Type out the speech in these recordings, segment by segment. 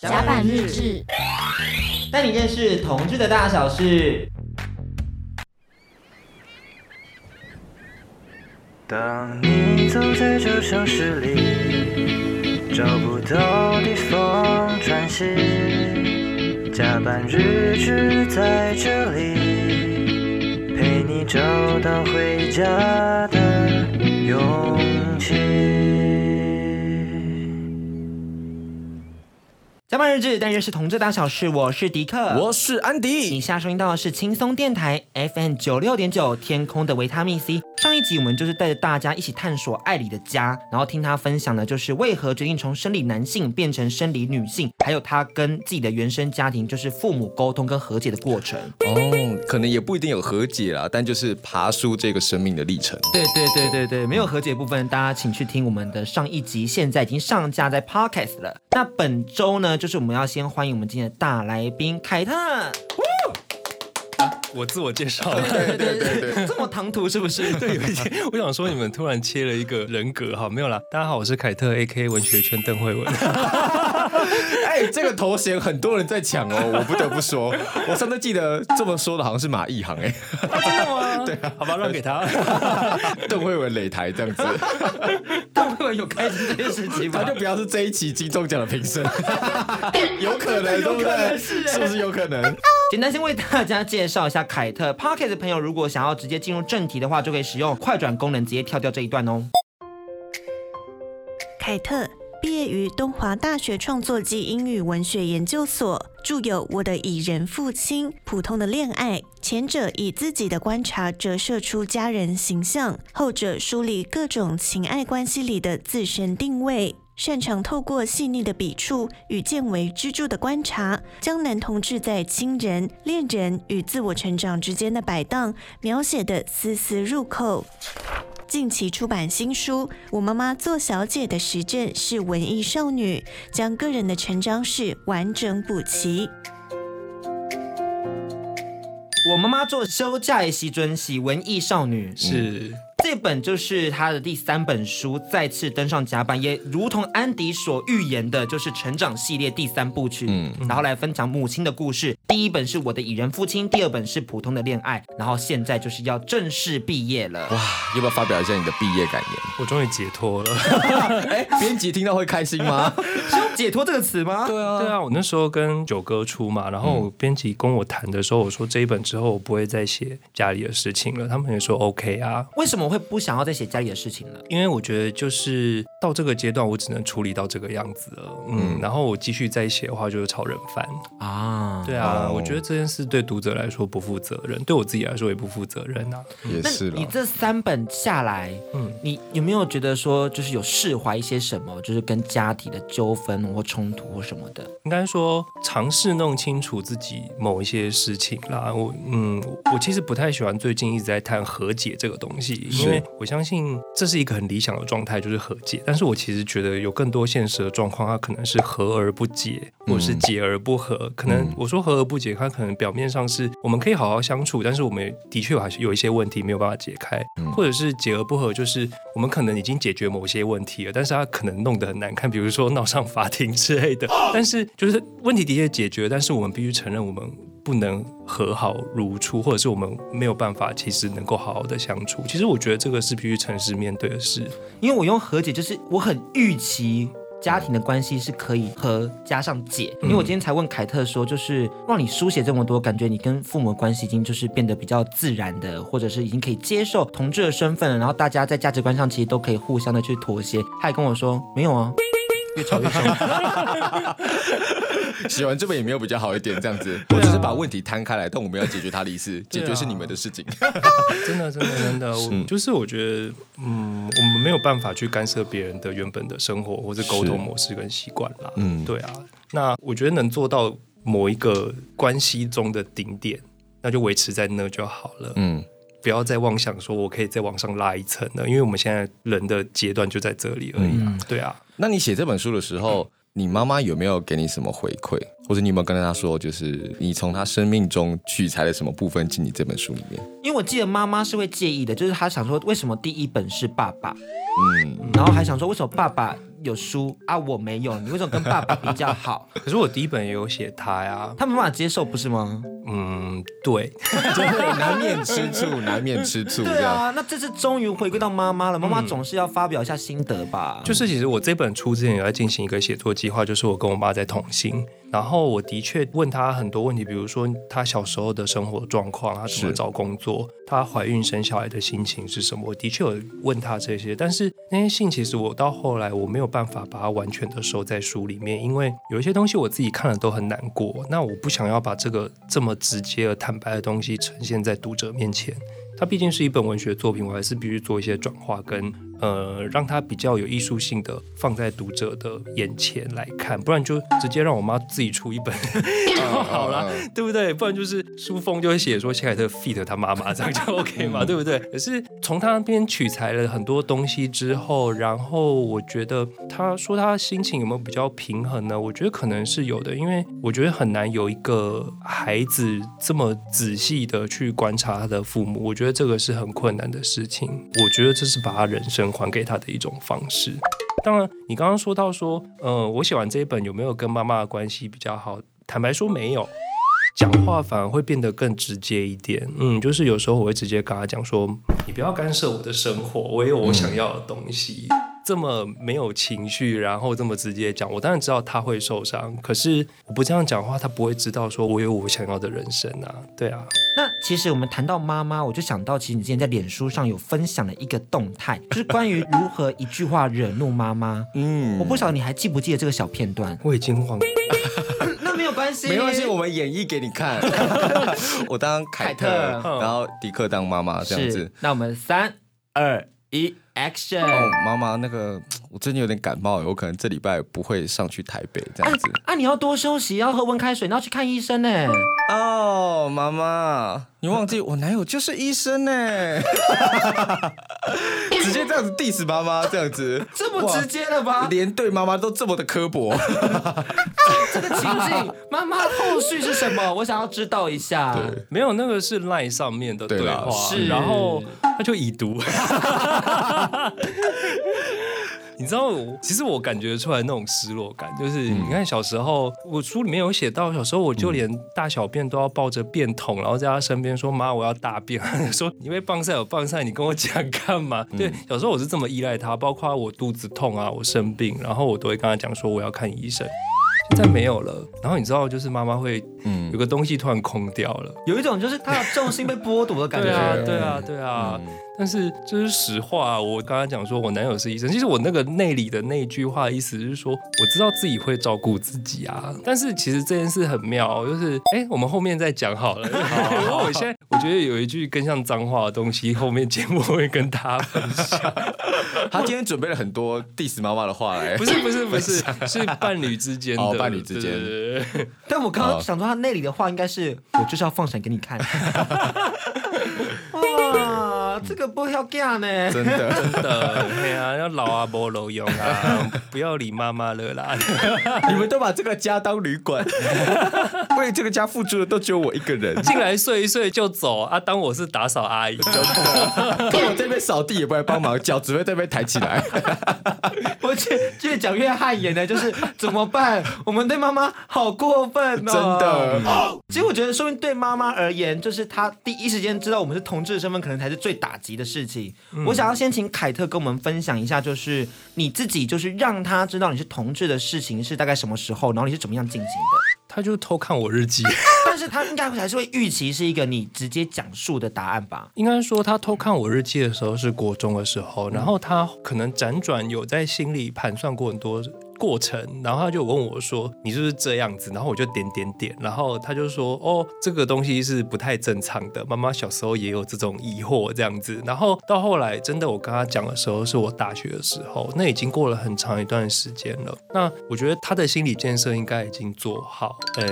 甲板日志，带你认识同志的大小事。当你走在这城市里，找不到地方喘息，甲板日志在这里，陪你找到回家的勇甲板日志，但愿是同志大小事。我是迪克，我是安迪。以下收听到的是轻松电台 FM 九六点九，天空的维他命 C。上一集我们就是带着大家一起探索艾里的家，然后听他分享的就是为何决定从生理男性变成生理女性，还有他跟自己的原生家庭就是父母沟通跟和解的过程。哦，可能也不一定有和解啦，但就是爬梳这个生命的历程。对对对对对，没有和解部分，大家请去听我们的上一集，现在已经上架在 Podcast 了。那本周呢，就是我们要先欢迎我们今天的大来宾凯特。我自我介绍，对对对对对，这么唐突是不是？对，有一点。我想说，你们突然切了一个人格，哈，没有啦。大家好，我是凯特，AK 文学圈邓慧文。哎、欸，这个头衔很多人在抢哦，我不得不说，我上次记得这么说的，好像是马一航哎。对啊，好吧，让给他。邓慧文擂台这样子。邓慧文有开心这件事情吗？他就不要是这一期金钟奖的评审。有可能，对不对？是是不是有可能？简单先为大家介绍一下凯特。Podcast 的朋友如果想要直接进入正题的话，就可以使用快转功能，直接跳掉这一段哦。凯特。毕业于东华大学创作暨英语文学研究所，著有《我的蚁人父亲》《普通的恋爱》，前者以自己的观察折射出家人形象，后者梳理各种情爱关系里的自身定位，擅长透过细腻的笔触与见微知著的观察，将男同志在亲人、恋人与自我成长之间的摆荡描写得丝丝入扣。近期出版新书《我妈妈做小姐的实证是文艺少女》，将个人的成长史完整补齐。我妈妈做休假的时阵是文艺少女，是。这本就是他的第三本书，再次登上甲板，也如同安迪所预言的，就是成长系列第三部曲。嗯，然后来分享母亲的故事。第一本是我的蚁人父亲，第二本是普通的恋爱，然后现在就是要正式毕业了。哇，要不要发表一下你的毕业感言？我终于解脱了。哎，编辑听到会开心吗？是用解脱这个词吗？对啊，对啊。我那时候跟九哥出嘛，然后编辑跟我谈的时候，我说这一本之后我不会再写家里的事情了。他们也说 OK 啊。为什么会？不想要再写家里的事情了，因为我觉得就是到这个阶段，我只能处理到这个样子了。嗯，嗯然后我继续再写的话，就是超人番啊。对啊，哦、我觉得这件事对读者来说不负责任，对我自己来说也不负责任啊。也是。你这三本下来，嗯，你有没有觉得说，就是有释怀一些什么，就是跟家庭的纠纷或冲突或什么的？应该说尝试弄清楚自己某一些事情啦。我嗯，我其实不太喜欢最近一直在谈和解这个东西，因为我相信这是一个很理想的状态，就是和解。但是我其实觉得有更多现实的状况，它可能是和而不解，或者是解而不和。可能我说和而不解，它可能表面上是我们可以好好相处，但是我们的确还是有一些问题没有办法解开，或者是解而不和，就是我们可能已经解决某些问题了，但是它可能弄得很难看，比如说闹上法庭之类的。但是就是问题的确解决，但是我们必须承认我们不能和好如初，或者是我们没有办法其实能够好好的相处。其实我觉得这个是必须诚实面对的事。因为我用和解，就是我很预期家庭的关系是可以和加上解。因为我今天才问凯特说，就是让你书写这么多，感觉你跟父母的关系已经就是变得比较自然的，或者是已经可以接受同志的身份了，然后大家在价值观上其实都可以互相的去妥协。他也跟我说没有啊，越吵越凶。写完这本也没有比较好一点，这样子，我只是把问题摊开来，但我们要解决他的意思，解决是你们的事情。真的，真的，真的，我就是我觉得，嗯，我们没有办法去干涉别人的原本的生活或者沟通模式跟习惯啦。嗯，对啊，那我觉得能做到某一个关系中的顶点，那就维持在那就好了。嗯，不要再妄想说我可以再往上拉一层了，因为我们现在人的阶段就在这里而已啊。嗯、对啊，那你写这本书的时候，你妈妈有没有给你什么回馈，或者你有没有跟她说，就是你从她生命中取材了什么部分进你这本书里面？因为我记得妈妈是会介意的，就是她想说为什么第一本是爸爸，嗯，然后还想说为什么爸爸有书啊，我没有，你为什么跟爸爸比较好？可是我第一本也有写他呀，他没办法接受，不是吗？嗯，对，难免吃醋，难免吃醋。对啊，那这次终于回归到妈妈了，妈妈总是要发表一下心得吧？就是其实我这本出之前有在进行一个写作计划，就是我跟我妈在同行。然后我的确问她很多问题，比如说她小时候的生活状况，她怎么找工作，她怀孕生小孩的心情是什么？我的确有问她这些，但是那些信其实我到后来我没有办法把它完全的收在书里面，因为有一些东西我自己看了都很难过，那我不想要把这个这么直接而坦白的东西呈现在读者面前。它毕竟是一本文学作品，我还是必须做一些转化跟呃，让它比较有艺术性的放在读者的眼前来看，不然就直接让我妈自己出一本 就好了，对不对？不然就是书封就会写说谢凯特 feat 他妈妈这样就 OK 嘛，对不对？可是从他那边取材了很多东西之后，然后我觉得他说他心情有没有比较平衡呢？我觉得可能是有的，因为我觉得很难有一个孩子这么仔细的去观察他的父母，我觉得这个是很困难的事情。我觉得这是把他人生。还给他的一种方式。当然，你刚刚说到说，呃，我写完这一本有没有跟妈妈的关系比较好？坦白说没有，讲话反而会变得更直接一点。嗯，就是有时候我会直接跟他讲说，你不要干涉我的生活，我有我想要的东西。这么没有情绪，然后这么直接讲，我当然知道他会受伤。可是我不这样讲的话，他不会知道说我有我想要的人生啊。对啊。那其实我们谈到妈妈，我就想到，其实你之前在脸书上有分享了一个动态，就是关于如何一句话惹怒妈妈。嗯，我不晓得你还记不记得这个小片段？我已经忘了。那没有关系，没关系，我们演绎给你看。我当凯特，凯特然后迪克当妈妈这样子。那我们三二一。Action！哦，妈妈，那个我最近有点感冒，我可能这礼拜不会上去台北这样子。啊，啊你要多休息，要喝温开水，你要去看医生呢。哦，妈妈，你忘记我男友就是医生呢。直接这样子 diss 妈妈，这样子 这么直接了吧？连对妈妈都这么的刻薄。这个情境，妈妈后续是什么？我想要知道一下。对，没有，那个是 LINE 上面的对话，是，然后他就已读。你知道，其实我感觉出来那种失落感，就是你看小时候，我书里面有写到，小时候我就连大小便都要抱着便桶，然后在他身边说：“妈，我要大便。”说：“你被棒赛有棒赛，你跟我讲干嘛？”对，小时候我是这么依赖他，包括我肚子痛啊，我生病，然后我都会跟他讲说我要看医生。现在没有了，然后你知道，就是妈妈会，嗯，有个东西突然空掉了，有一种就是他的重心被剥夺的感 觉。对啊，对啊，对啊。嗯但是这是实话，我刚刚讲说我男友是医生，其实我那个内里的那句话意思是说，我知道自己会照顾自己啊。但是其实这件事很妙，就是哎，我们后面再讲好了。因为我现在我觉得有一句更像脏话的东西，后面节目会跟大家分享。他今天准备了很多 diss 妈妈的话来，不是不是不是，是伴侣之间的、哦、伴侣之间。但我刚刚想说他内里的话应该是，我就是要放闪给你看。这个不要干呢，真的真的，哎呀，要老啊不老用啊，不要理妈妈了啦。你们都把这个家当旅馆，为这个家付出的都只有我一个人，进来睡一睡就走啊，当我是打扫阿姨，就我这边扫地也不来帮忙，脚只会在那边抬起来。我越越讲越汗颜呢，就是怎么办？我们对妈妈好过分哦，真的。其实我觉得，说明对妈妈而言，就是她第一时间知道我们是同志的身份，可能才是最大。打击的事情，嗯、我想要先请凯特跟我们分享一下，就是你自己，就是让他知道你是同志的事情是大概什么时候，然后你是怎么样进行的？他就偷看我日记，但是他应该还是会预期是一个你直接讲述的答案吧？应该说他偷看我日记的时候是国中的时候，然后他可能辗转有在心里盘算过很多。过程，然后他就问我说：“你是不是这样子？”然后我就点点点，然后他就说：“哦，这个东西是不太正常的。妈妈小时候也有这种疑惑，这样子。然后到后来，真的我跟他讲的时候，是我大学的时候，那已经过了很长一段时间了。那我觉得他的心理建设应该已经做好，嗯，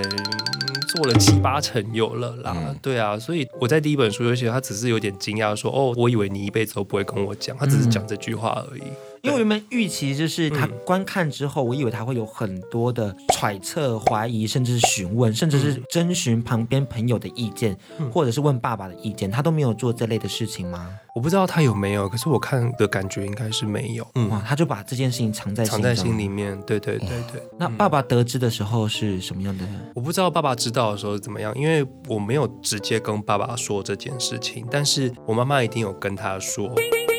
做了七八成有了啦。嗯、对啊，所以我在第一本书就写，他只是有点惊讶说：‘哦，我以为你一辈子都不会跟我讲。’他只是讲这句话而已。”因为我原本预期就是他观看之后，我以为他会有很多的揣测、怀疑，甚至是询问，甚至是征询旁边朋友的意见，或者是问爸爸的意见，他都没有做这类的事情吗？我不知道他有没有，可是我看的感觉应该是没有。嗯，哇，他就把这件事情藏在藏在心里面。对对对对。那爸爸得知的时候是什么样的？我不知道爸爸知道的时候是怎么样，因为我没有直接跟爸爸说这件事情，但是我妈妈一定有跟他说。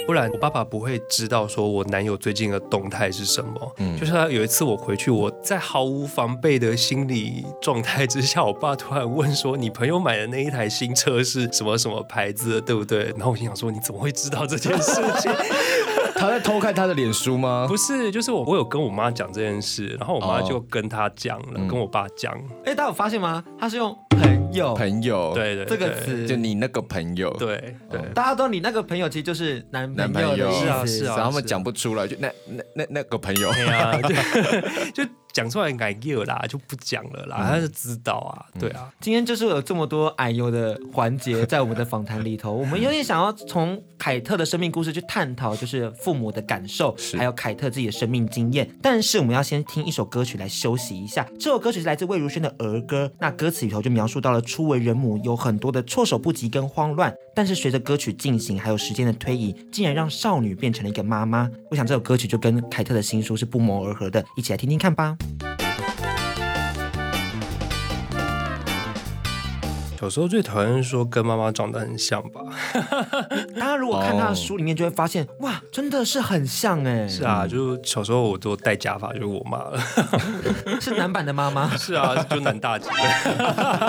不然我爸爸不会知道说我男友最近的动态是什么。嗯，就是他有一次我回去，我在毫无防备的心理状态之下，我爸突然问说：“你朋友买的那一台新车是什么什么牌子的，对不对？”然后我心想说：“你怎么会知道这件事情？” 他在偷看他的脸书吗？不是，就是我我有跟我妈讲这件事，然后我妈就跟他讲了，哦、跟我爸讲。哎、嗯，大家有发现吗？他是用朋友，朋友，对对，对这个词，就你那个朋友，对对，大家都你那个朋友其实就是男男朋友，是啊是啊，然后他们讲不出来，就那那那那个朋友，对啊，就。就讲出来改掉啦，就不讲了啦。他就知道啊，对啊。今天就是有这么多哎呦的环节在我们的访谈里头，我们有点想要从凯特的生命故事去探讨，就是父母的感受，还有凯特自己的生命经验。但是我们要先听一首歌曲来休息一下。这首歌曲是来自魏如萱的儿歌，那歌词里头就描述到了初为人母有很多的措手不及跟慌乱，但是随着歌曲进行，还有时间的推移，竟然让少女变成了一个妈妈。我想这首歌曲就跟凯特的新书是不谋而合的，一起来听听看吧。tomorrow. 小时候最讨厌说跟妈妈长得很像吧。大家如果看他的书里面，就会发现、oh. 哇，真的是很像哎。是啊，就小时候我都戴假发，就是我妈了。是男版的妈妈。是啊，就男大姐。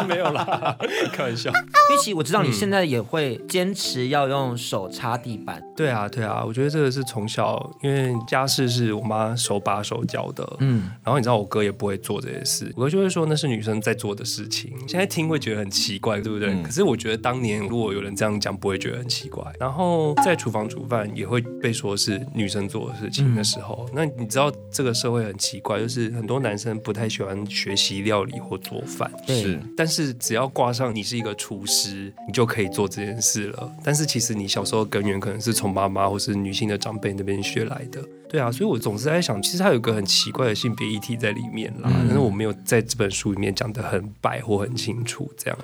没有啦，开玩笑。因为其实我知道你现在也会坚持要用手擦地板。对啊，对啊，我觉得这个是从小，因为家事是我妈手把手教的。嗯。然后你知道我哥也不会做这些事，我哥就会说那是女生在做的事情。现在听会觉得很奇怪，对不对？嗯、可是我觉得当年如果有人这样讲，不会觉得很奇怪。然后在厨房煮饭也会被说是女生做的事情的时候，嗯、那你知道这个社会很奇怪，就是很多男生不太喜欢学习料理或做饭。是，但是只要挂上你是一个厨师，你就可以做这件事了。但是其实你小时候根源可能是从妈妈或是女性的长辈那边学来的。对啊，所以我总是在想，其实它有一个很奇怪的性别议题在里面啦，嗯、但是我没有在这本书里面讲的很白或很清楚这样。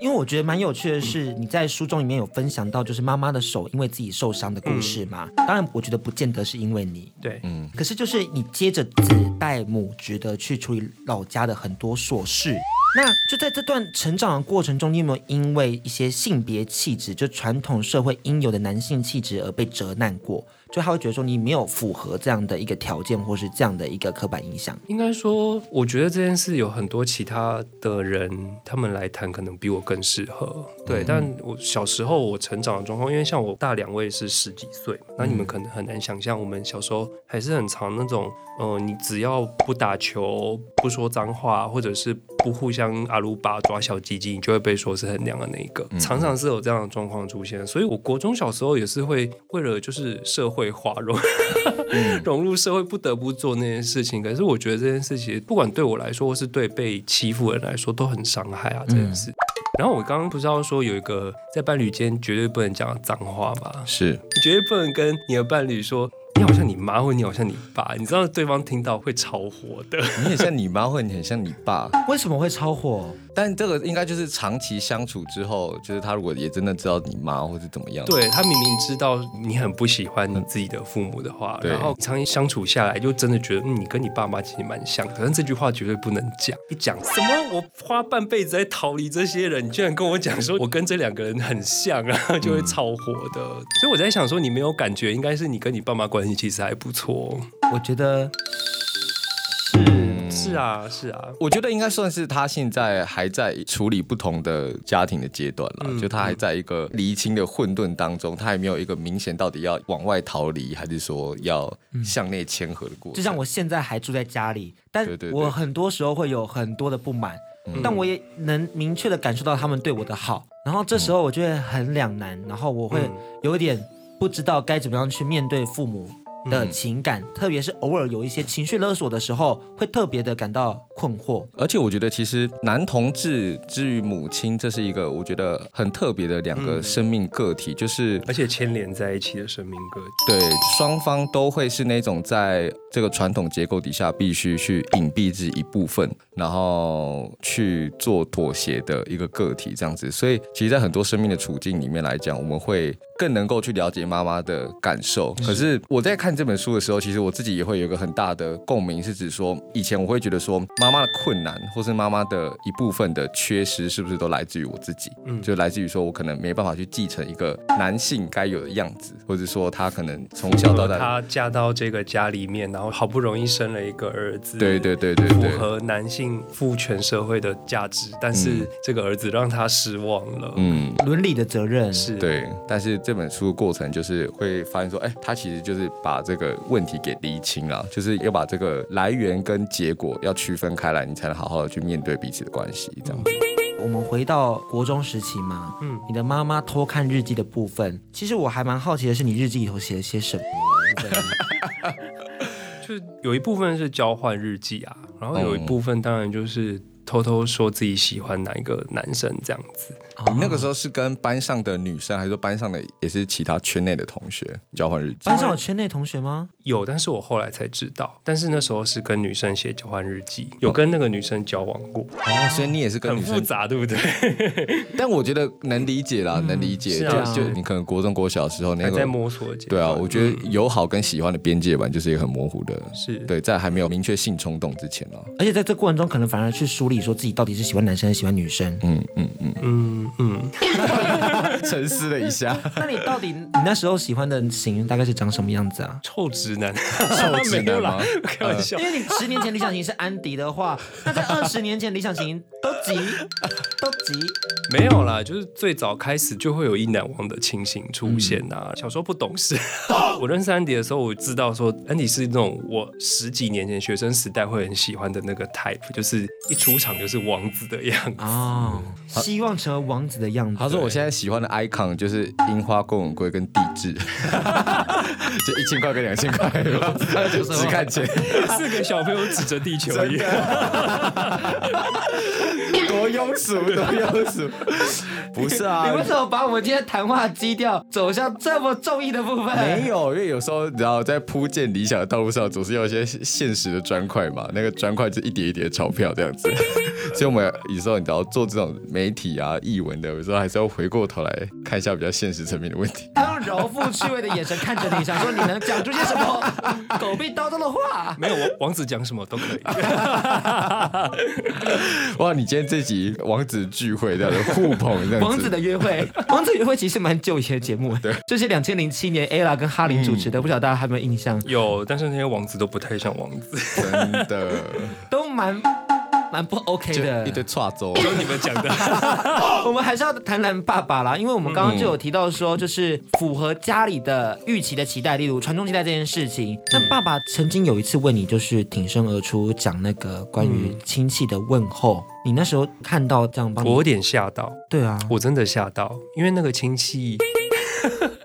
因为我觉得蛮有趣的是，你在书中里面有分享到，就是妈妈的手因为自己受伤的故事嘛。嗯、当然，我觉得不见得是因为你，对，嗯。可是就是你接着子代母职的去处理老家的很多琐事。那就在这段成长的过程中，你有没有因为一些性别气质，就传统社会应有的男性气质而被责难过？就他会觉得说你没有符合这样的一个条件，或是这样的一个刻板印象。应该说，我觉得这件事有很多其他的人，他们来谈可能比我更适合。对，嗯、但我小时候我成长的状况，因为像我大两位是十几岁，那你们可能很难想象，我们小时候还是很常那种，呃，你只要不打球、不说脏话，或者是不互相阿鲁巴抓小鸡鸡，你就会被说是很娘的那一个。嗯、常常是有这样的状况出现，所以我国中小时候也是会为了就是社会。会化融 融入社会，不得不做那件事情。可是我觉得这件事情，不管对我来说，或是对被欺负的人来说，都很伤害啊。这件事。然后我刚刚不是要说有一个在伴侣间绝对不能讲脏话吗？是，你绝对不能跟你的伴侣说。你好像你妈，或你好像你爸，你知道对方听到会超火的。你很像你妈，或你很像你爸，为什么会超火？但这个应该就是长期相处之后，就是他如果也真的知道你妈或者怎么样，对，他明明知道你很不喜欢你自己的父母的话，嗯、然后长期相处下来，就真的觉得、嗯、你跟你爸妈其实蛮像的。但这句话绝对不能讲，一讲什么我花半辈子在逃离这些人，你居然跟我讲说我跟这两个人很像啊，就会超火的。嗯、所以我在想说，你没有感觉，应该是你跟你爸妈关系其实还不错。我觉得是啊是啊，我觉得应该算是他现在还在处理不同的家庭的阶段了，嗯、就他还在一个厘清的混沌当中，他还没有一个明显到底要往外逃离，还是说要向内谦和的过程。就像我现在还住在家里，但我很多时候会有很多的不满，嗯、但我也能明确的感受到他们对我的好，然后这时候我就会很两难，然后我会有点不知道该怎么样去面对父母。的情感，特别是偶尔有一些情绪勒索的时候，会特别的感到困惑。而且我觉得，其实男同志之于母亲，这是一个我觉得很特别的两个生命个体，就是而且牵连在一起的生命个体。对，双方都会是那种在这个传统结构底下必须去隐蔽自己一部分，然后去做妥协的一个个体，这样子。所以，其实，在很多生命的处境里面来讲，我们会。更能够去了解妈妈的感受。可是我在看这本书的时候，其实我自己也会有一个很大的共鸣，是指说，以前我会觉得说，妈妈的困难，或是妈妈的一部分的缺失，是不是都来自于我自己？嗯，就来自于说我可能没办法去继承一个男性该有的样子，或者说他可能从小到大，他嫁到这个家里面，然后好不容易生了一个儿子，对对对对，对，符合男性父权社会的价值，但是这个儿子让他失望了。嗯，伦理的责任是对，但是。这本书的过程就是会发现说，哎，他其实就是把这个问题给厘清了，就是要把这个来源跟结果要区分开来，你才能好好的去面对彼此的关系。这样子，我们回到国中时期嘛，嗯，你的妈妈偷看日记的部分，其实我还蛮好奇的是，你日记里头写了些什么？就有一部分是交换日记啊，然后有一部分当然就是偷偷说自己喜欢哪一个男生这样子。你那个时候是跟班上的女生，还是说班上的也是其他圈内的同学交换日记？班上有圈内同学吗？有，但是我后来才知道。但是那时候是跟女生写交换日记，有跟那个女生交往过。哦，所以你也是跟女生很复杂，对不对？但我觉得能理解啦，能理解。就就你可能国中、国小的时候那个在摸索阶。对啊，我觉得友好跟喜欢的边界吧，就是一个很模糊的。是对，在还没有明确性冲动之前啊。而且在这过程中，可能反而去梳理说自己到底是喜欢男生还是喜欢女生。嗯嗯嗯嗯嗯。沉思了一下，那你到底你那时候喜欢的型大概是长什么样子啊？臭直男，臭直男吗？开玩笑，因为你十年前理想型是安迪的话，那在二十年前理想型都急 都急。没有啦，就是最早开始就会有一难忘的情形出现啊。小时候不懂事，我认识安迪的时候，我知道说安迪是那种我十几年前学生时代会很喜欢的那个 type，就是一出场就是王子的样子啊，希望成为王子的样子。他说我现在喜欢的 icon 就是樱花、公文贵跟地质，就一千块跟两千块，只看钱，四个小朋友指着地球一样，多庸俗，多庸俗。不是啊，你为什么把我们今天谈话基调走向这么重义的部分？没有，因为有时候你知道在铺建理想的道路上，总是要一些现实的砖块嘛。那个砖块就一叠一叠的钞票这样子，所以我们有时候你知道做这种媒体啊、译文的，有时候还是要回过头来看一下比较现实层面的问题。他用柔肤趣味的眼神看着你，想说你能讲出些什么狗屁叨叨的话？没有，王子讲什么都可以。哇，你今天这集王子聚会这样的互捧这样子，王子的约会，王子约会其实蛮旧以前的节目，对，就是两千零七年 Ella 跟哈林主持的，嗯、不晓得大家还有没有印象？有，但是那些王子都不太像王子，真的，都蛮。蛮不 OK 的，一堆错州，有你们讲的。我们还是要谈谈爸爸啦，因为我们刚刚就有提到说，就是符合家里的预期的期待，例如传宗接代这件事情。那爸爸曾经有一次问你，就是挺身而出讲那个关于亲戚的问候，你那时候看到这样，我有点吓到。对啊，我真的吓到，因为那个亲戚。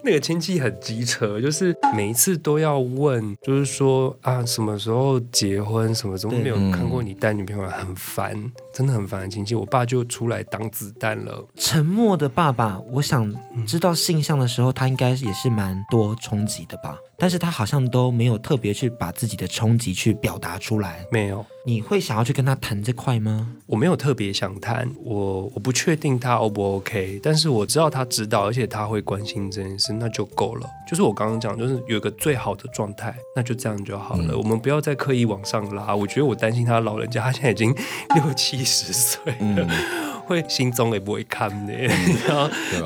那个亲戚很机车，就是每一次都要问，就是说啊，什么时候结婚？什么时候没有看过你带女朋友？很烦，真的很烦的亲戚。我爸就出来挡子弹了。沉默的爸爸，我想知道性向的时候，他应该也是蛮多冲击的吧？但是他好像都没有特别去把自己的冲击去表达出来。没有。你会想要去跟他谈这块吗？我没有特别想谈，我我不确定他 O 不 OK，但是我知道他知道，而且他会关心这件事，那就够了。就是我刚刚讲，就是有一个最好的状态，那就这样就好了。嗯、我们不要再刻意往上拉。我觉得我担心他老人家，他现在已经六七十岁了。嗯会心中也不会看的，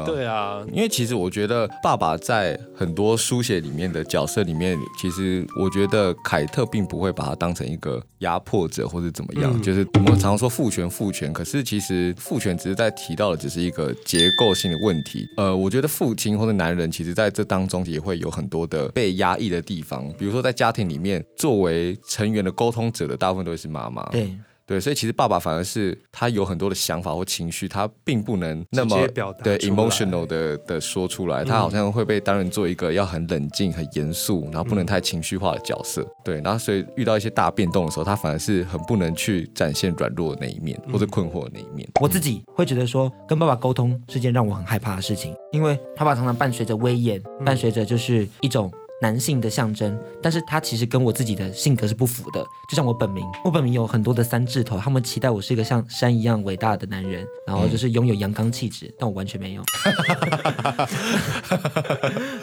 对啊，因为其实我觉得爸爸在很多书写里面的角色里面，其实我觉得凯特并不会把他当成一个压迫者或者怎么样。嗯、就是我们常常说父权父权，可是其实父权只是在提到的只是一个结构性的问题。呃，我觉得父亲或者男人其实在这当中也会有很多的被压抑的地方，比如说在家庭里面作为成员的沟通者的大部分都是妈妈。对。对，所以其实爸爸反而是他有很多的想法或情绪，他并不能那么对 emotional 的的说出来，他好像会被当成做一个要很冷静、很严肃，然后不能太情绪化的角色。对，然后所以遇到一些大变动的时候，他反而是很不能去展现软弱的那一面，或者困惑的那一面。我自己会觉得说，跟爸爸沟通是件让我很害怕的事情，因为爸爸常常伴随着威严，伴随着就是一种男性的象征，但是他其实跟我自己的性格是不符的。就像我本名，我本名有很多的三字头，他们期待我是一个像山一样伟大的男人，然后就是拥有阳刚气质，但我完全没有。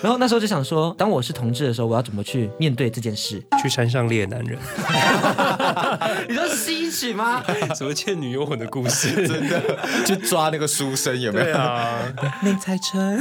然后那时候就想说，当我是同志的时候，我要怎么去面对这件事？去山上猎男人，你说吸取吗？什么《倩女幽魂》的故事？真的 去抓那个书生有没有？对啊，内猜春，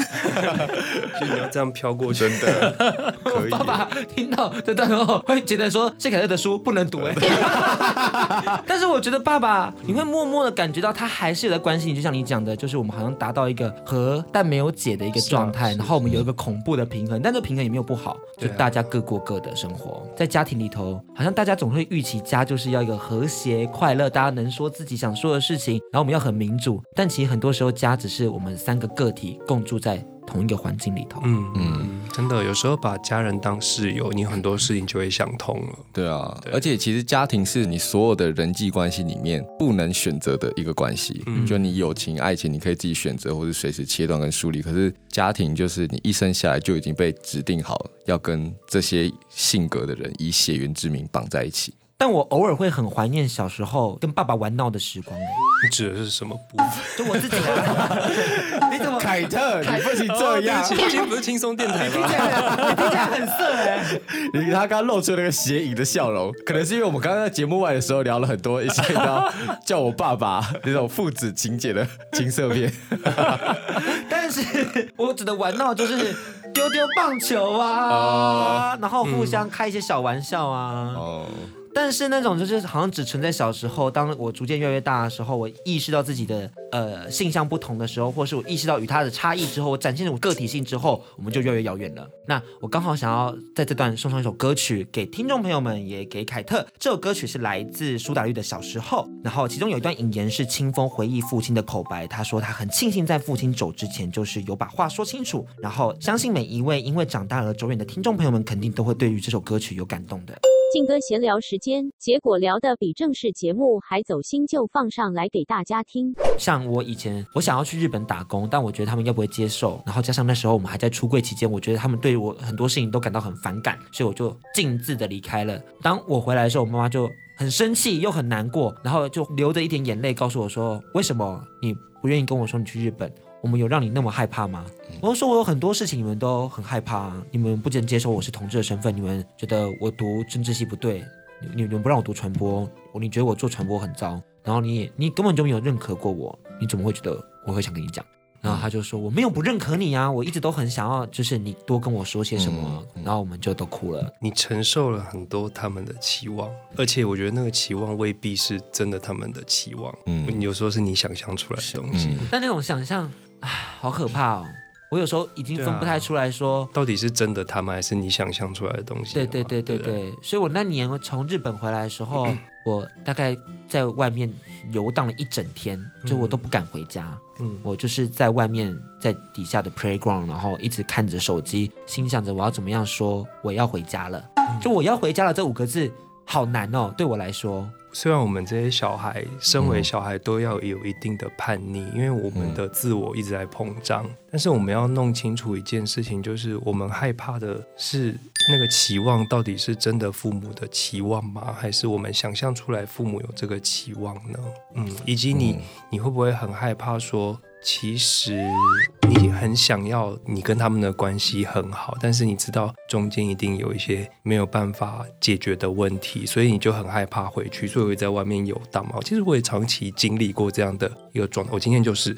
就你要这样飘过去。真的可以。爸爸听到这段后会觉得说谢凯乐的书不能读哎，但是我觉得爸爸你会默默的感觉到他还是有在关心你，就像你讲的，就是我们好像达到一个和但没有解的一个状态，然后我们有一个恐怖的平衡，但这平衡也没有不好，就大家各过各的生活，在家庭里头，好像大家总会预期家就是要一个和谐快乐，大家能说自己想说的事情，然后我们要很民主，但其实很多时候家只是我们三个个体共住在同一个环境里头。嗯嗯，真的，有时候把家人当室友，你很多事情就会想通了。对啊，对而且其实家庭是你所有的人际关系里面不能选择的一个关系。嗯，就你友情、爱情，你可以自己选择，或者随时切断跟疏离。可是家庭就是你一生下来就已经被指定好，要跟这些性格的人以血缘之名绑在一起。但我偶尔会很怀念小时候跟爸爸玩闹的时光。你指的是什么部分？就我自己啊！你怎么，凯特，你不行这样。今天不是轻松电台吗？你听起来很色哎！你他刚刚露出那个邪淫的笑容，可能是因为我们刚刚在节目外的时候聊了很多一些叫叫我爸爸那种父子情节的情色片。但是我指的玩闹就是丢丢棒球啊，然后互相开一些小玩笑啊。哦。但是那种就是好像只存在小时候，当我逐渐越来越大的时候，我意识到自己的呃性向不同的时候，或是我意识到与他的差异之后，我展现了我个体性之后，我们就越来越遥远了。那我刚好想要在这段送上一首歌曲给听众朋友们，也给凯特。这首歌曲是来自苏打绿的《小时候》，然后其中有一段引言是清风回忆父亲的口白，他说他很庆幸在父亲走之前，就是有把话说清楚。然后相信每一位因为长大而走远的听众朋友们，肯定都会对于这首歌曲有感动的。静哥闲聊时间，结果聊得比正式节目还走心，就放上来给大家听。像我以前，我想要去日本打工，但我觉得他们要不会接受，然后加上那时候我们还在出柜期间，我觉得他们对我很多事情都感到很反感，所以我就径自的离开了。当我回来的时候，我妈妈就很生气又很难过，然后就流着一点眼泪告诉我说：“为什么你不愿意跟我说你去日本？”我们有让你那么害怕吗？我就说，我有很多事情你们都很害怕，你们不能接受我是同志的身份，你们觉得我读政治系不对，你你们不让我读传播，你觉得我做传播很糟，然后你也你根本就没有认可过我，你怎么会觉得我会想跟你讲？然后他就说我没有不认可你啊，我一直都很想要，就是你多跟我说些什么，然后我们就都哭了。你承受了很多他们的期望，而且我觉得那个期望未必是真的他们的期望，嗯，有时候是你想象出来的东西，但那种想象。唉，好可怕哦！我有时候已经分不太出来说，啊、到底是真的他们，还是你想象出来的东西的。对对对对对，对所以我那年从日本回来的时候，嗯、我大概在外面游荡了一整天，就我都不敢回家。嗯，我就是在外面，在底下的 playground，然后一直看着手机，心想着我要怎么样说我要回家了。嗯、就我要回家了这五个字，好难哦，对我来说。虽然我们这些小孩，身为小孩都要有一定的叛逆，因为我们的自我一直在膨胀。但是我们要弄清楚一件事情，就是我们害怕的是那个期望到底是真的父母的期望吗？还是我们想象出来父母有这个期望呢？嗯，以及你你会不会很害怕说？其实你很想要你跟他们的关系很好，但是你知道中间一定有一些没有办法解决的问题，所以你就很害怕回去，所以会在外面游荡嘛。其实我也长期经历过这样的一个状态。我今天就是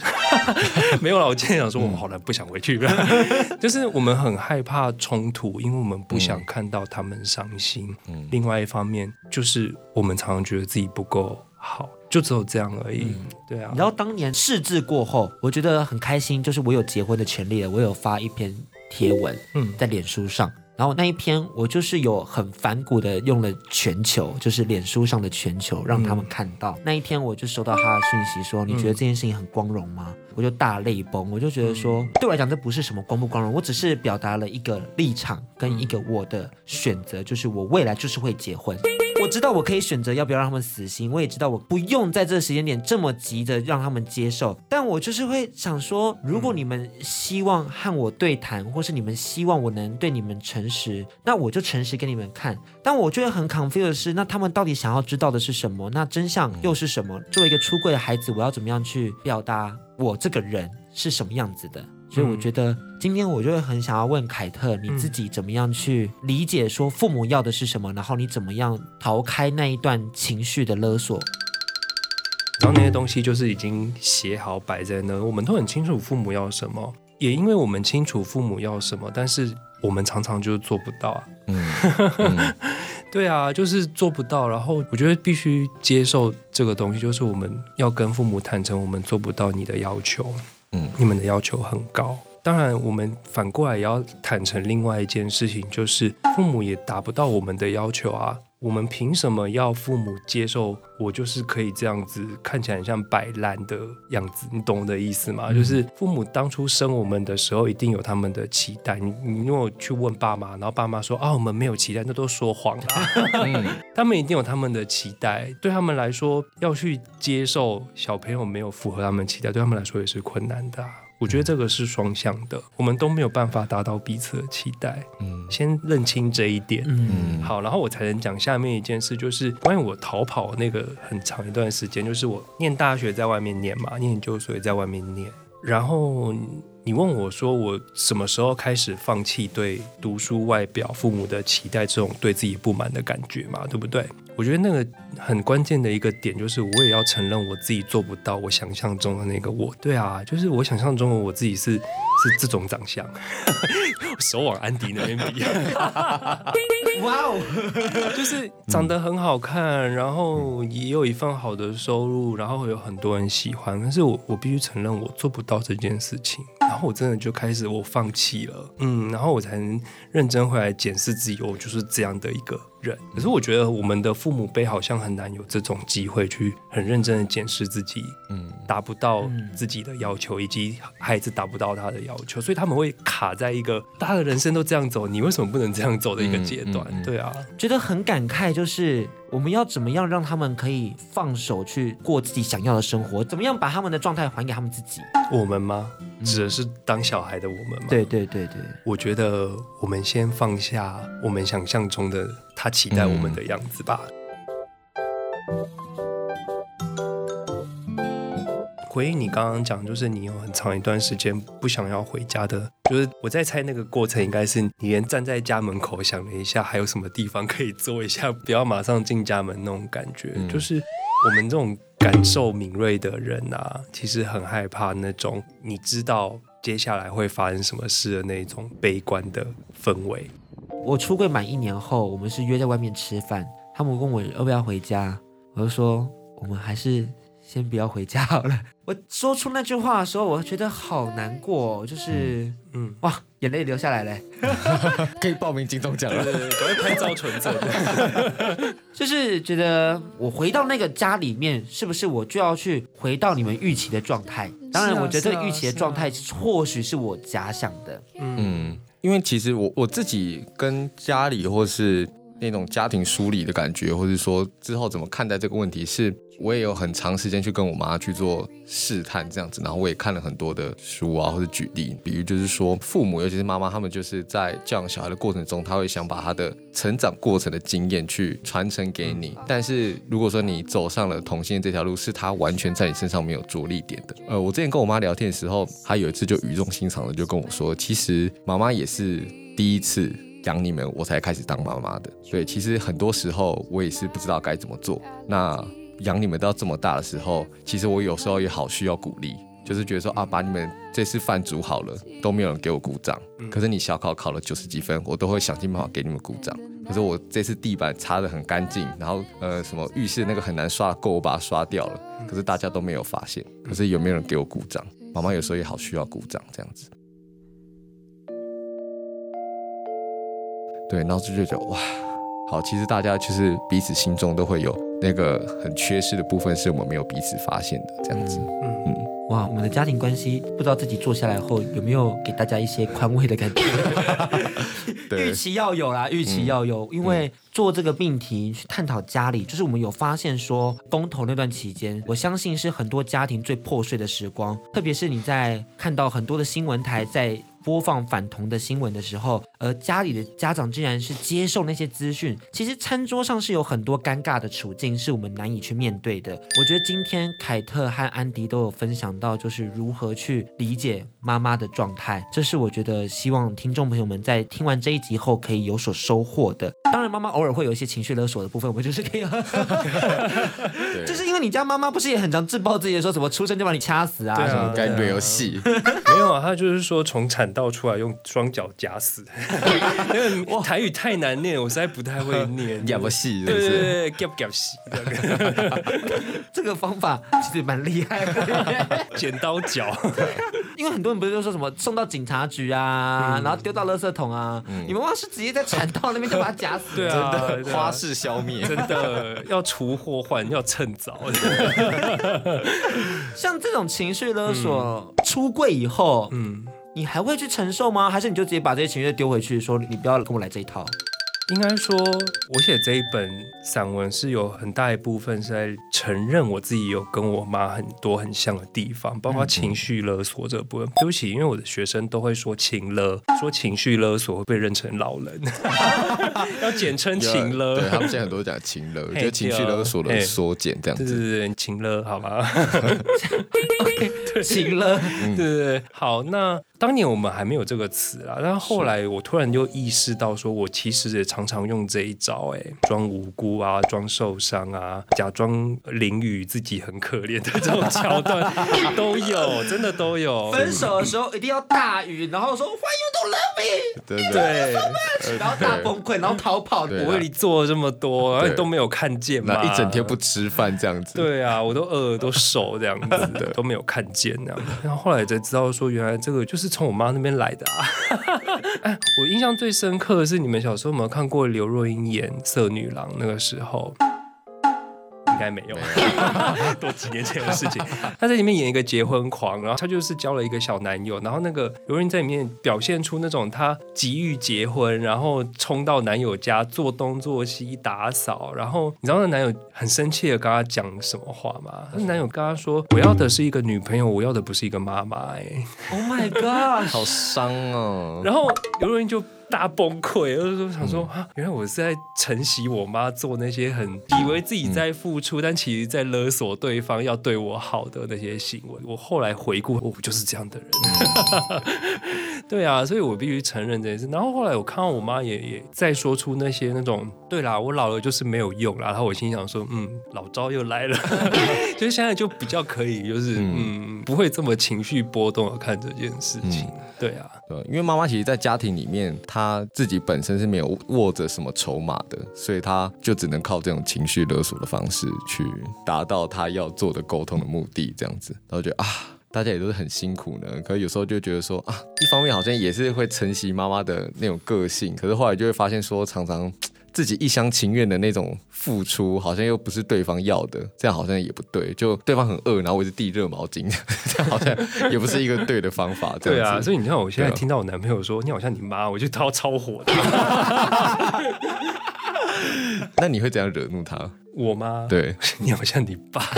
没有了。我今天想说，我们好了不想回去了，就是我们很害怕冲突，因为我们不想看到他们伤心。嗯，另外一方面就是我们常常觉得自己不够好。就只有这样而已，嗯、对啊。然后当年试制过后，我觉得很开心，就是我有结婚的权利了。我有发一篇贴文，嗯，在脸书上，然后那一篇我就是有很反骨的用了全球，就是脸书上的全球，让他们看到。嗯、那一天我就收到他的讯息说：“你觉得这件事情很光荣吗？”嗯、我就大泪崩，我就觉得说，嗯、对我来讲这不是什么光不光荣，我只是表达了一个立场跟一个我的选择，就是我未来就是会结婚。我知道我可以选择要不要让他们死心，我也知道我不用在这个时间点这么急着让他们接受，但我就是会想说，如果你们希望和我对谈，或是你们希望我能对你们诚实，那我就诚实给你们看。但我觉得很 confused 的是，那他们到底想要知道的是什么？那真相又是什么？作为一个出柜的孩子，我要怎么样去表达我这个人是什么样子的？所以我觉得今天我就会很想要问凯特，你自己怎么样去理解说父母要的是什么，然后你怎么样逃开那一段情绪的勒索？然后那些东西就是已经写好摆在那，我们都很清楚父母要什么，也因为我们清楚父母要什么，但是我们常常就做不到啊。嗯，嗯对啊，就是做不到。然后我觉得必须接受这个东西，就是我们要跟父母坦诚，我们做不到你的要求。你们的要求很高，当然我们反过来也要坦诚另外一件事情，就是父母也达不到我们的要求啊。我们凭什么要父母接受我就是可以这样子看起来很像摆烂的样子？你懂我的意思吗？嗯、就是父母当初生我们的时候，一定有他们的期待。你你如果去问爸妈，然后爸妈说啊，我们没有期待，那都说谎了。嗯、他们一定有他们的期待，对他们来说，要去接受小朋友没有符合他们期待，对他们来说也是困难的、啊。我觉得这个是双向的，我们都没有办法达到彼此的期待。嗯，先认清这一点。嗯，好，然后我才能讲下面一件事，就是关于我逃跑那个很长一段时间，就是我念大学在外面念嘛，念研究所也在外面念。然后你问我说，我什么时候开始放弃对读书、外表、父母的期待这种对自己不满的感觉嘛？对不对？我觉得那个很关键的一个点就是，我也要承认我自己做不到我想象中的那个我。对啊，就是我想象中的我自己是是这种长相，手往安迪那边比。哇哦，就是长得很好看，然后也有一份好的收入，然后有很多人喜欢。但是我我必须承认我做不到这件事情，然后我真的就开始我放弃了。嗯，然后我才能认真回来检视自己，我就是这样的一个人。可是我觉得我们的父母辈好像很难有这种机会去很认真的检视自己，嗯，达不到自己的要求，以及孩子达不到他的要求，所以他们会卡在一个大家的人生都这样走，你为什么不能这样走的一个阶段？嗯嗯嗯、对啊，觉得很感慨，就是我们要怎么样让他们可以放手去过自己想要的生活？怎么样把他们的状态还给他们自己？我们吗？指的是当小孩的我们吗？对对对对，我觉得我们先放下我们想象中的他期待我们的样子吧。回应你刚刚讲，就是你有很长一段时间不想要回家的，就是我在猜那个过程应该是你连站在家门口想了一下，还有什么地方可以坐一下，不要马上进家门那种感觉，嗯、就是我们这种。感受敏锐的人啊，其实很害怕那种你知道接下来会发生什么事的那种悲观的氛围。我出柜满一年后，我们是约在外面吃饭，他们问我要不要回家，我就说我们还是先不要回家 好了。我说出那句话的时候，我觉得好难过，就是嗯，嗯哇。眼泪流下来嘞，可以报名金钟奖了，赶快拍照存证。就是觉得我回到那个家里面，是不是我就要去回到你们预期的状态？当然，我觉得这个预期的状态或许是我假想的。嗯，因为其实我我自己跟家里或是。那种家庭梳理的感觉，或者说之后怎么看待这个问题，是我也有很长时间去跟我妈去做试探这样子，然后我也看了很多的书啊，或者举例，比如就是说父母，尤其是妈妈，他们就是在教养小孩的过程中，他会想把他的成长过程的经验去传承给你。但是如果说你走上了同性这条路，是他完全在你身上没有着力点的。呃，我之前跟我妈聊天的时候，她有一次就语重心长的就跟我说，其实妈妈也是第一次。养你们，我才开始当妈妈的。所以其实很多时候我也是不知道该怎么做。那养你们到这么大的时候，其实我有时候也好需要鼓励，就是觉得说啊，把你们这次饭煮好了，都没有人给我鼓掌。可是你小考考了九十几分，我都会想尽办法给你们鼓掌。可是我这次地板擦得很干净，然后呃什么浴室那个很难刷的垢，我把它刷掉了。可是大家都没有发现。可是有没有人给我鼓掌？妈妈有时候也好需要鼓掌，这样子。对，然后就觉得哇，好，其实大家就是彼此心中都会有那个很缺失的部分，是我们没有彼此发现的这样子。嗯嗯，哇，我们的家庭关系，不知道自己坐下来后有没有给大家一些宽慰的感觉？对预期要有啦，预期要有，嗯、因为做这个命题去探讨家里，就是我们有发现说，公投那段期间，我相信是很多家庭最破碎的时光，特别是你在看到很多的新闻台在。播放反同的新闻的时候，而家里的家长竟然是接受那些资讯，其实餐桌上是有很多尴尬的处境，是我们难以去面对的。我觉得今天凯特和安迪都有分享到，就是如何去理解妈妈的状态，这是我觉得希望听众朋友们在听完这一集后可以有所收获的。当然，妈妈偶尔会有一些情绪勒索的部分，我们就是可以，就是因为你家妈妈不是也很常自暴自弃，说什么出生就把你掐死啊，什么该没有戏，没有啊，他就是说从产。道出来用双脚夹死，因为台语太难念，我实在不太会念。夹不细，对对对，夹不夹细。这个方法其实蛮厉害的，剪刀脚。因为很多人不是都说什么送到警察局啊，然后丢到垃圾桶啊，你们忘是直接在产道那边就把它夹死，对啊，花式消灭，真的要除祸患要趁早。像这种情绪勒索，出柜以后，嗯。你还会去承受吗？还是你就直接把这些情绪丢回去，说你不要跟我来这一套？应该说，我写这一本散文是有很大一部分是在承认我自己有跟我妈很多很像的地方，包括情绪勒索这部分。嗯、对不起，因为我的学生都会说情勒，说情绪勒索会被认成老人，要简称情勒。对，他们现在很多讲情勒，就情绪勒索的缩减这样子。对对对，情勒好吗？情勒，对对对，好那。当年我们还没有这个词啊，但后来我突然就意识到，说我其实也常常用这一招，哎，装无辜啊，装受伤啊，假装淋雨自己很可怜的这种桥段都有，真的都有。分手的时候一定要大雨，然后说 Why you don't love me？对对对然后大崩溃，然后逃跑。我为你做了这么多，然后你都没有看见嘛？一整天不吃饭这样子。对啊，我都饿都瘦这样子 的，都没有看见那样。然后后来才知道说，原来这个就是。是从我妈那边来的啊！哎，我印象最深刻的是，你们小时候有没有看过刘若英演《色女郎》那个时候？应该没有，多几年前的事情。他在里面演一个结婚狂，然后他就是交了一个小男友，然后那个刘若英在里面表现出那种他急于结婚，然后冲到男友家做东做西打扫，然后你知道那男友很生气的跟他讲什么话吗？那男友跟他说：“我要的是一个女朋友，我要的不是一个妈妈。”哎，Oh my God，好伤哦。然后刘若英就。大崩溃，就是想说啊，原来我是在承袭我妈做那些很以为自己在付出，嗯、但其实在勒索对方要对我好的那些行为。我后来回顾，我不就是这样的人。嗯、对啊，所以我必须承认这件事。然后后来我看到我妈也也再说出那些那种，对啦，我老了就是没有用啦。然后我心想说，嗯，老招又来了。所以现在就比较可以，就是嗯，嗯，不会这么情绪波动的看这件事情。嗯、对啊。对，因为妈妈其实，在家庭里面，她自己本身是没有握着什么筹码的，所以她就只能靠这种情绪勒索的方式去达到她要做的沟通的目的，这样子。然后觉得啊，大家也都是很辛苦呢。可是有时候就觉得说啊，一方面好像也是会承袭妈妈的那种个性，可是后来就会发现说，常常。自己一厢情愿的那种付出，好像又不是对方要的，这样好像也不对。就对方很饿，然后我一直递热毛巾，这样好像也不是一个对的方法。对啊，所以你看，我现在听到我男朋友说、啊、你好像你妈，我就超超火的。那你会怎样惹怒他？我吗？对，你好像你爸，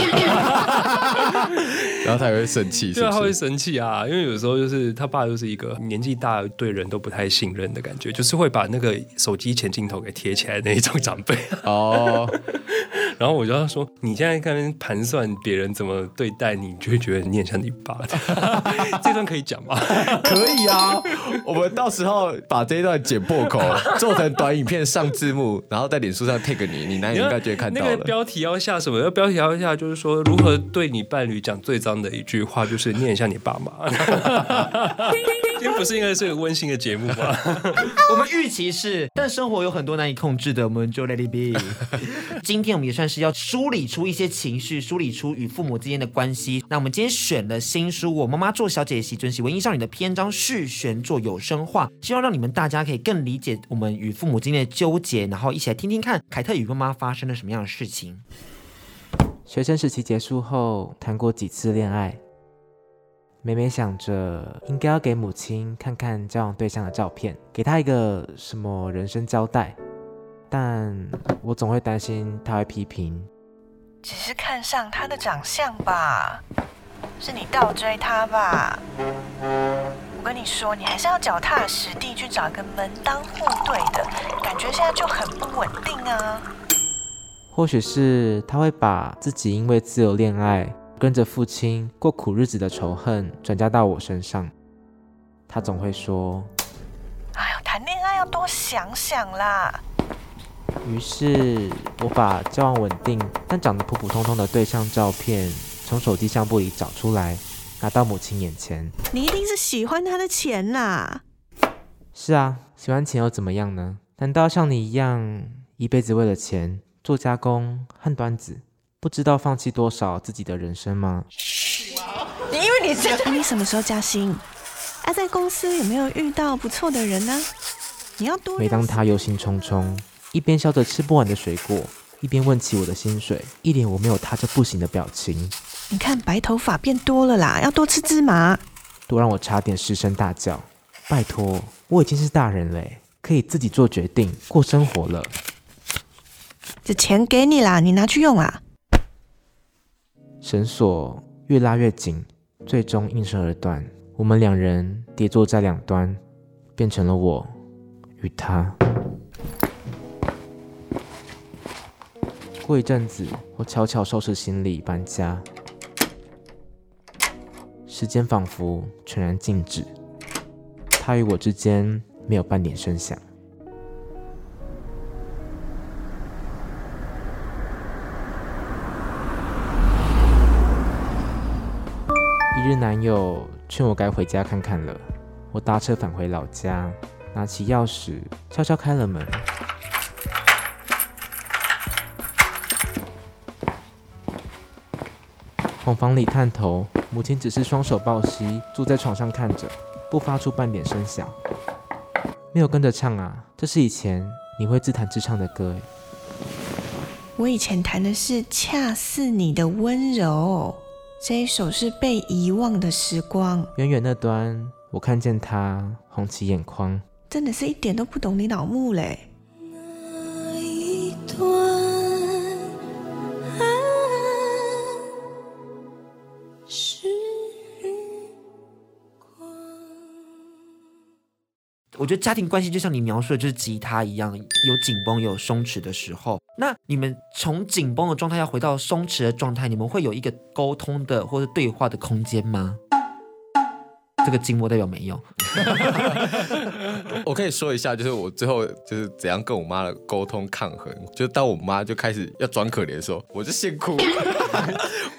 然后他也会生气，对啊，他会生气啊，因为有时候就是他爸就是一个年纪大，对人都不太信任的感觉，就是会把那个手机前镜头给贴起来的那一种长辈哦。然后我就要说，你现在看盘算别人怎么对待你，你就会觉得你很像你爸。这段可以讲吗？可以啊，我们到时候把这一段剪破口，做成短影片上字幕，然后在脸书上 tag 你，你男友应该就会看到。那个标题要下什么？要标题要下，就是说如何对你伴侣讲最脏的一句话，就是念一下你爸妈。今天不是应该是个温馨的节目吗？我们预期是，但生活有很多难以控制的，我们就 let it be。今天我们也算是要梳理出一些情绪，梳理出与父母之间的关系。那我们今天选了新书《我妈妈做小姐的时阵是文艺少女》的篇章序选作作有声化，希望让你们大家可以更理解我们与父母之间的纠结，然后一起来听听看凯特与妈妈发生了什么样的事情。学生时期结束后，谈过几次恋爱。每每想着应该要给母亲看看交往对象的照片，给她一个什么人生交代，但我总会担心他会批评。只是看上他的长相吧，是你倒追他吧？我跟你说，你还是要脚踏实地去找一个门当户对的，感觉现在就很不稳定啊。或许是他会把自己因为自由恋爱，跟着父亲过苦日子的仇恨转嫁到我身上。他总会说：“哎呦，谈恋爱要多想想啦。”于是，我把交往稳定但长得普普通通的对象照片从手机相簿里找出来，拿到母亲眼前。你一定是喜欢他的钱啦。是啊，喜欢钱又怎么样呢？难道像你一样，一辈子为了钱？做加工和端子，不知道放弃多少自己的人生吗？你 因为你这样，你什么时候加薪？啊，在公司有没有遇到不错的人呢？你要多。每当他忧心忡忡，一边削着吃不完的水果，一边问起我的薪水，一脸我没有他就不行的表情。你看白头发变多了啦，要多吃芝麻。都让我差点失声大叫：拜托，我已经是大人了，可以自己做决定，过生活了。这钱给你啦，你拿去用啊。绳索越拉越紧，最终应声而断。我们两人跌坐在两端，变成了我与他。过一阵子，我悄悄收拾行李搬家。时间仿佛全然静止，他与我之间没有半点声响。一日，男友劝我该回家看看了。我搭车返回老家，拿起钥匙，悄悄开了门。往房里探头，母亲只是双手抱膝，坐在床上看着，不发出半点声响。没有跟着唱啊，这是以前你会自弹自唱的歌。我以前弹的是《恰似你的温柔》。这一首是被遗忘的时光。远远那端，我看见他红起眼眶，真的是一点都不懂你老木嘞。我觉得家庭关系就像你描述的，就是吉他一样，有紧绷，有松弛的时候。那你们从紧绷的状态要回到松弛的状态，你们会有一个沟通的或者对话的空间吗？这个筋膜代表没有。我可以说一下，就是我最后就是怎样跟我妈的沟通抗衡。就当我妈就开始要装可怜的时候，我就先哭，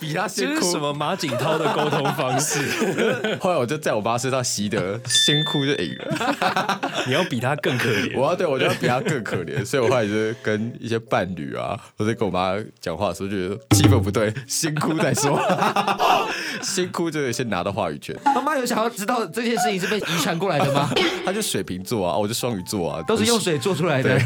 比他先哭。这是什么马景涛的沟通方式？后来我就在我爸身上习得先哭就赢了。你要比他更可怜，我要对我就要比他更可怜。所以我后来就是跟一些伴侣啊，或者跟我妈讲话的时候，就觉得气氛不对，先哭再说。先哭就得先拿到话语权。妈妈有想要知道这件事情是被遗传过来的吗？他就水瓶座啊，我就双鱼座啊，都是用水做出来的。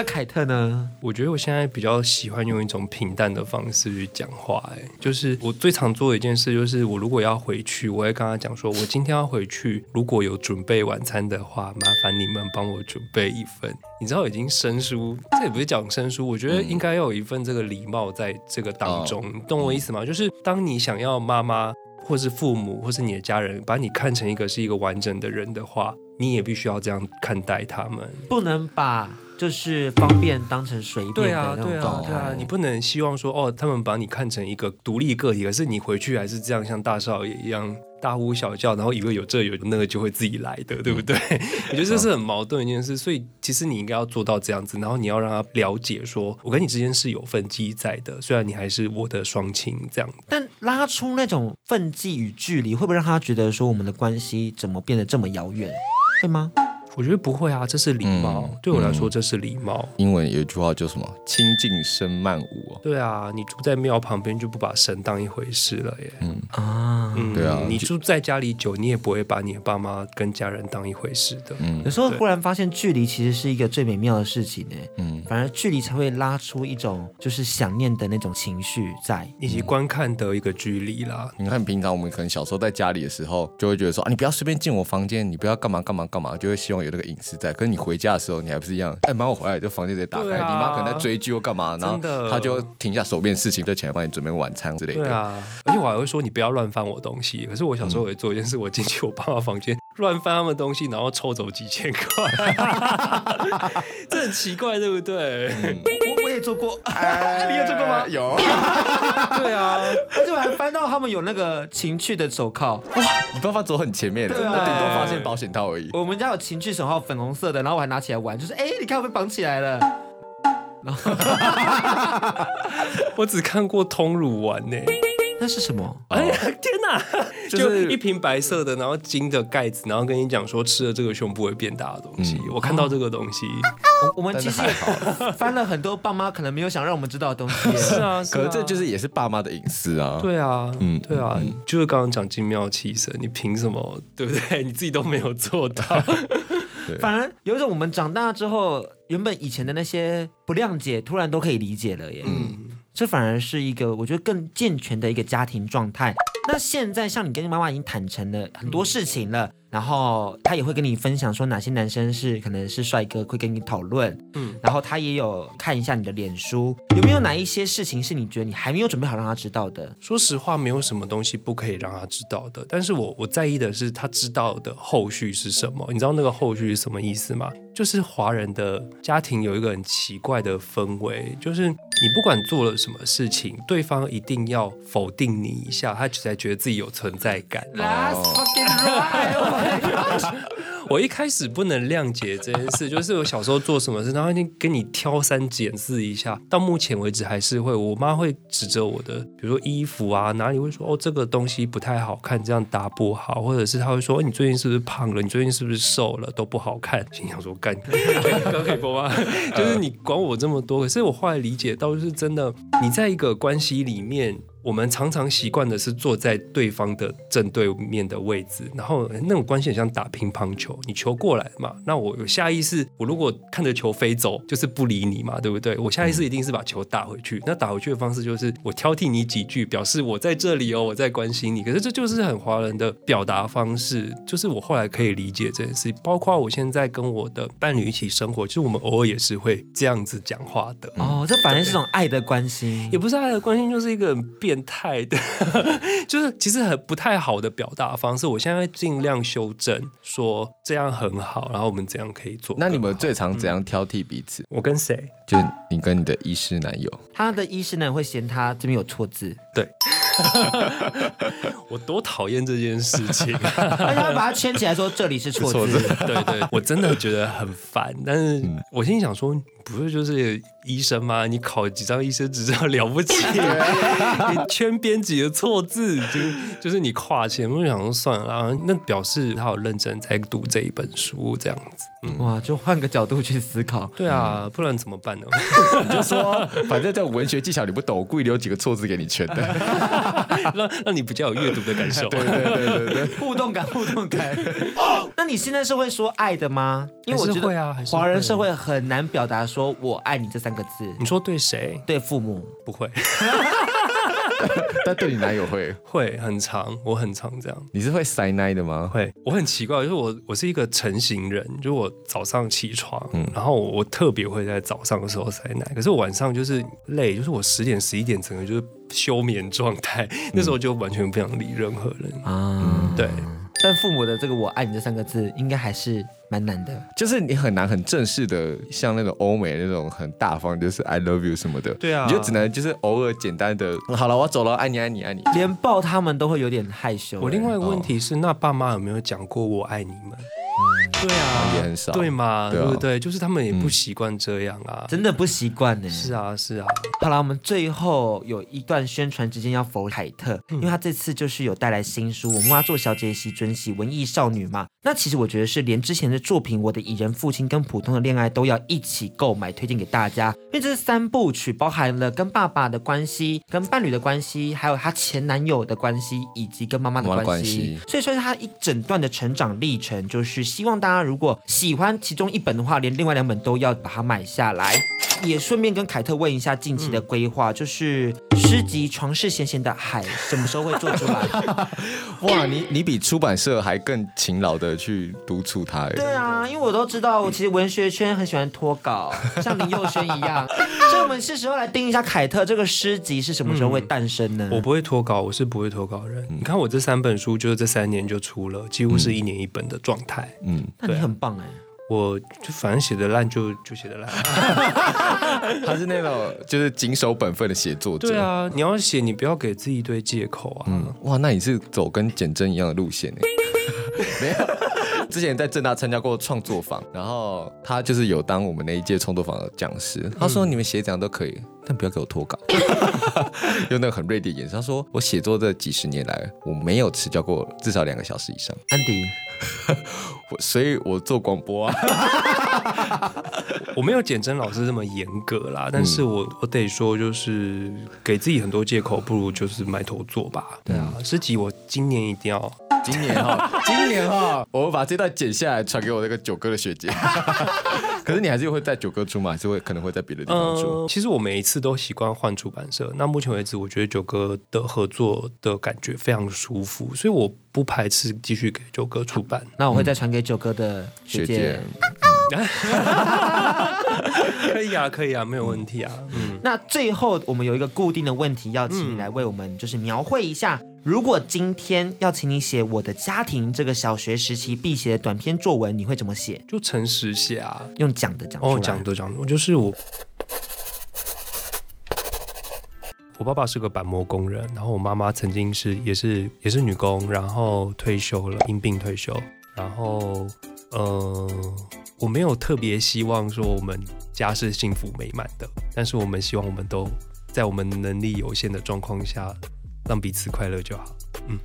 那凯特呢？我觉得我现在比较喜欢用一种平淡的方式去讲话。哎，就是我最常做的一件事，就是我如果要回去，我会跟他讲说，我今天要回去，如果有准备晚餐的话，麻烦你们帮我准备一份。你知道，已经生疏，这也不是讲生疏，我觉得应该要有一份这个礼貌在这个当中，你懂我意思吗？就是当你想要妈妈。或是父母，或是你的家人，把你看成一个是一个完整的人的话，你也必须要这样看待他们，不能把就是方便当成随便的那种状态。对啊，对啊，对啊，你不能希望说哦，他们把你看成一个独立个体，可是你回去还是这样像大少爷一样。大呼小叫，然后以为有这有那个就会自己来的，对不对？我觉得这是很矛盾的一件事，所以其实你应该要做到这样子，然后你要让他了解说，我跟你之间是有分际在的，虽然你还是我的双亲这样。但拉出那种分际与距离，会不会让他觉得说我们的关系怎么变得这么遥远？会吗？我觉得不会啊，这是礼貌。嗯对我来说，这是礼貌。英文有一句话叫什么？亲近生慢舞哦。对啊，你住在庙旁边就不把神当一回事了耶。嗯啊，嗯对啊你住在家里久，你也不会把你的爸妈跟家人当一回事的。嗯有时候忽然发现距离其实是一个最美妙的事情呢，嗯，反而距离才会拉出一种就是想念的那种情绪在。以及观看的一个距离啦。你看平常我们可能小时候在家里的时候，就会觉得说啊，你不要随便进我房间，你不要干嘛干嘛干嘛，就会希望有那个隐私在。可是你回家的时候，你还不是一样？哎妈，我回来，就房间直接打开，啊你妈可能在追剧或干嘛，然后真的她就停下手边事情，就起来帮你准备晚餐之类的。对啊，而且我还会说你不要乱翻我东西。可是我小时候也做一件事，我进去我爸妈房间乱翻他们东西，然后抽走几千块，这很奇怪，对不对？我我也做过，你也做过吗？有。对啊，而且我还翻到他们有那个情趣的手铐，你爸爸走很前面的，对啊他顶多发现保险套而已。我们家有情趣手铐，粉红色的，然后我还拿起来玩，就是哎，你看我被绑起来了。我只看过通乳丸呢。那是什么？哎呀，天哪！就就是一瓶白色的，然后金的盖子，然后跟你讲说吃了这个胸部会变大的东西。我看到这个东西，我我们其实也 翻了很多爸妈可能没有想让我们知道的东西 耶。是啊，可是这就是是也是爸妈的隐私啊。对啊，嗯嗯，对啊，就是刚刚讲精妙气神，你凭什么，对不对？你自己都没有做到。反而有一种我们长大之后，原本以前的那些不谅解，突然都可以理解了耶。嗯，这反而是一个我觉得更健全的一个家庭状态。那现在像你跟你妈妈已经坦诚了很多事情了，然后她也会跟你分享说哪些男生是可能是帅哥，会跟你讨论。嗯，然后她也有看一下你的脸书，有没有哪一些事情是你觉得你还没有准备好让她知道的？说实话，没有什么东西不可以让他知道的。但是我我在意的是他知道的后续是什么。你知道那个后续是什么意思吗？就是华人的家庭有一个很奇怪的氛围，就是你不管做了什么事情，对方一定要否定你一下，他才觉得自己有存在感。Last fucking right！Oh my god！我一开始不能谅解这件事，就是我小时候做什么事，然后就跟你挑三拣四一下。到目前为止还是会，我妈会指着我的，比如说衣服啊，哪里会说哦这个东西不太好看，这样搭不好，或者是她会说、哦、你最近是不是胖了，你最近是不是瘦了，都不好看。心想说干，可以播吗？就是你管我这么多，可是我后来理解到，就是真的，你在一个关系里面。我们常常习惯的是坐在对方的正对面的位置，然后那种关系很像打乒乓球，你球过来嘛，那我有下意识，我如果看着球飞走，就是不理你嘛，对不对？我下意识一定是把球打回去，那打回去的方式就是我挑剔你几句，表示我在这里哦，我在关心你。可是这就是很华人的表达方式，就是我后来可以理解这件事，包括我现在跟我的伴侣一起生活，其实我们偶尔也是会这样子讲话的。哦，这反而是种爱的关心，也不是爱的关心，就是一个很变态的，就是其实很不太好的表达方式。我现在尽量修正，说这样很好，然后我们怎样可以做。那你们最常怎样挑剔彼此？我跟谁？就是你跟你的医师男友。他的医师呢会嫌他这边有错字，对，我多讨厌这件事情，而且他把它圈起来说这里是错字。对对，我真的觉得很烦。但是我心里想说，不是就是医生吗？你考几张医生执照了不起？你圈编辑的错字，就就是你跨线。我就想说算了啦，那表示他有认真在读这一本书，这样子。哇，就换个角度去思考。对啊，不然怎么办呢？你就说，反正在文学技巧你不懂，我故意留几个错字给你圈的，让让你比较有阅读的感受。对对对对对。互动感，互动感。那你现在是会说爱的吗？因为我觉还是会啊华人社会很难表达说我爱你这三个字。你说对谁？对父母不会，但对你男友会，会很长，我很长这样。你是会塞奶的吗？会，我很奇怪，就是我我是一个成型人，就是我早上起床，嗯然后我我特别会在早上的时候塞奶，可是我晚上就是累，就是我十点十一点整个就是休眠状态，那时候就完全不想理任何人。啊，对，但父母的这个“我爱你”这三个字，应该还是蛮难的。就是你很难很正式的，像那种欧美那种很大方，就是 I love you 什么的。对啊你就只能就是偶尔简单的，好了，我走了，爱你爱你爱你。连抱他们都会有点害羞。我另外一个问题是，那爸妈有没有讲过我爱你们？对啊，也很少对嘛，对不对？就是他们也不习惯这样啊。真的不习惯呢。是啊，是啊。好了，我们最后有一段宣传时间要否凯特，因为他这次就是有带来新书《我妈做小姐喜尊喜文艺少女》嘛。那其实我觉得是连之前的作品《我的蚁人父亲》跟《普通的恋爱》都要一起购买，推荐给大家。因为这是三部曲，包含了跟爸爸的关系、跟伴侣的关系，还有他前男友的关系，以及跟妈妈的关系。妈妈的关系所以说是他一整段的成长历程，就是希望大家如果喜欢其中一本的话，连另外两本都要把它买下来。也顺便跟凯特问一下近期的规划，就是诗集《床是咸咸的海》什么时候会做出来？哇，你你比出版社还更勤劳的去督促他哎。对啊，因为我都知道，其实文学圈很喜欢脱稿，像林佑轩一样，所以我们是时候来盯一下凯特这个诗集是什么时候会诞生呢？我不会脱稿，我是不会脱稿的人。你看我这三本书，就是这三年就出了，几乎是一年一本的状态。嗯，那你很棒哎。我就反正写的烂就就写的烂，他是那种就是谨守本分的写作者。对啊，你要写，你不要给自己一堆借口啊。嗯，哇，那你是走跟简真一样的路线呢。没有，之前在正大参加过创作坊，然后他就是有当我们那一届创作坊的讲师。他说你们写怎样都可以，但不要给我脱稿。用那个很锐利的眼神，他说我写作这几十年来，我没有迟交过至少两个小时以上。安迪。所以我做广播啊，我没有简真老师这么严格啦，但是我我得说，就是给自己很多借口，不如就是埋头做吧。对啊，诗集我今年一定要，今年哈，今年哈，我会把这段剪下来传给我那个九哥的学姐。可是你还是会在九哥出吗？还是会可能会在别的地方出？呃，其实我每一次都习惯换出版社。那目前为止，我觉得九哥的合作的感觉非常舒服，所以我不排斥继续给九哥出版。那我会再传给九哥的学姐。可以啊，可以啊，没有问题啊。嗯，那最后我们有一个固定的问题，要请你来为我们就是描绘一下。如果今天要请你写我的家庭这个小学时期必写的短篇作文，你会怎么写？就诚实写啊，用讲的讲哦，讲的讲的，我就是我，我爸爸是个板模工人，然后我妈妈曾经是也是也是女工，然后退休了，因病退休，然后呃，我没有特别希望说我们家是幸福美满的，但是我们希望我们都在我们能力有限的状况下。让彼此快乐就好。嗯，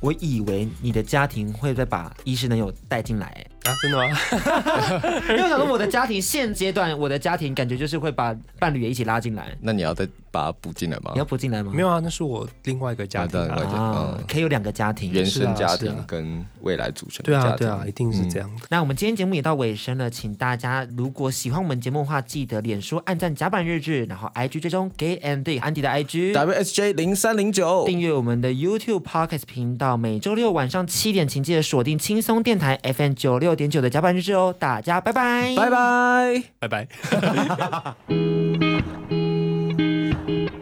我以为你的家庭会再把医师能有带进来。啊，真的吗？因为我想说，我的家庭现阶段，我的家庭感觉就是会把伴侣也一起拉进来。那你要再把它补进来吗？你要补进来吗？没有啊，那是我另外一个家庭啊，啊可以有两个家庭，原生家庭跟未来组成的家庭。对啊，对啊，一定是这样的。嗯、那我们今天节目也到尾声了，请大家如果喜欢我们节目的话，记得脸书按赞甲板日志，然后 IG 追踪 Gay and Dick 安迪的 IG WSJ 零三零九，订阅我们的 YouTube Podcast 频道，每周六晚上七点，请记得锁定轻松电台 FM 九六点九的加班日志哦大家拜拜。拜拜。拜拜。